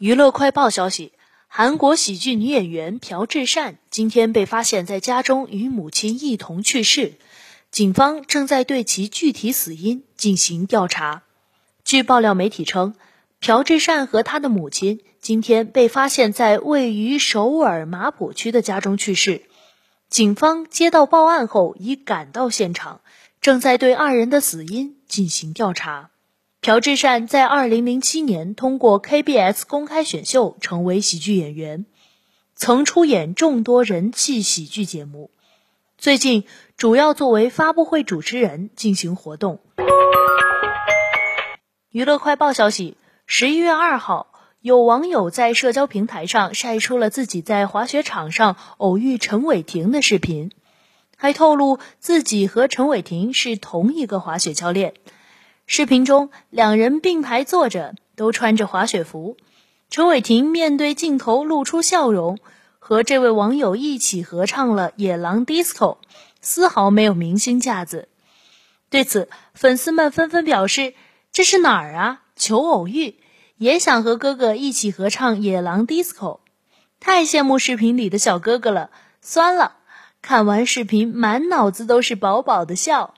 娱乐快报消息：韩国喜剧女演员朴智善今天被发现在家中与母亲一同去世，警方正在对其具体死因进行调查。据爆料媒体称，朴智善和她的母亲今天被发现在位于首尔马浦区的家中去世。警方接到报案后已赶到现场，正在对二人的死因进行调查。朴智善在2007年通过 KBS 公开选秀成为喜剧演员，曾出演众多人气喜剧节目。最近主要作为发布会主持人进行活动。娱乐快报消息：十一月二号，有网友在社交平台上晒出了自己在滑雪场上偶遇陈伟霆的视频，还透露自己和陈伟霆是同一个滑雪教练。视频中，两人并排坐着，都穿着滑雪服。陈伟霆面对镜头露出笑容，和这位网友一起合唱了《野狼 DISCO》，丝毫没有明星架子。对此，粉丝们纷纷表示：“这是哪儿啊？求偶遇，也想和哥哥一起合唱《野狼 DISCO》，太羡慕视频里的小哥哥了，酸了。”看完视频，满脑子都是饱饱的笑。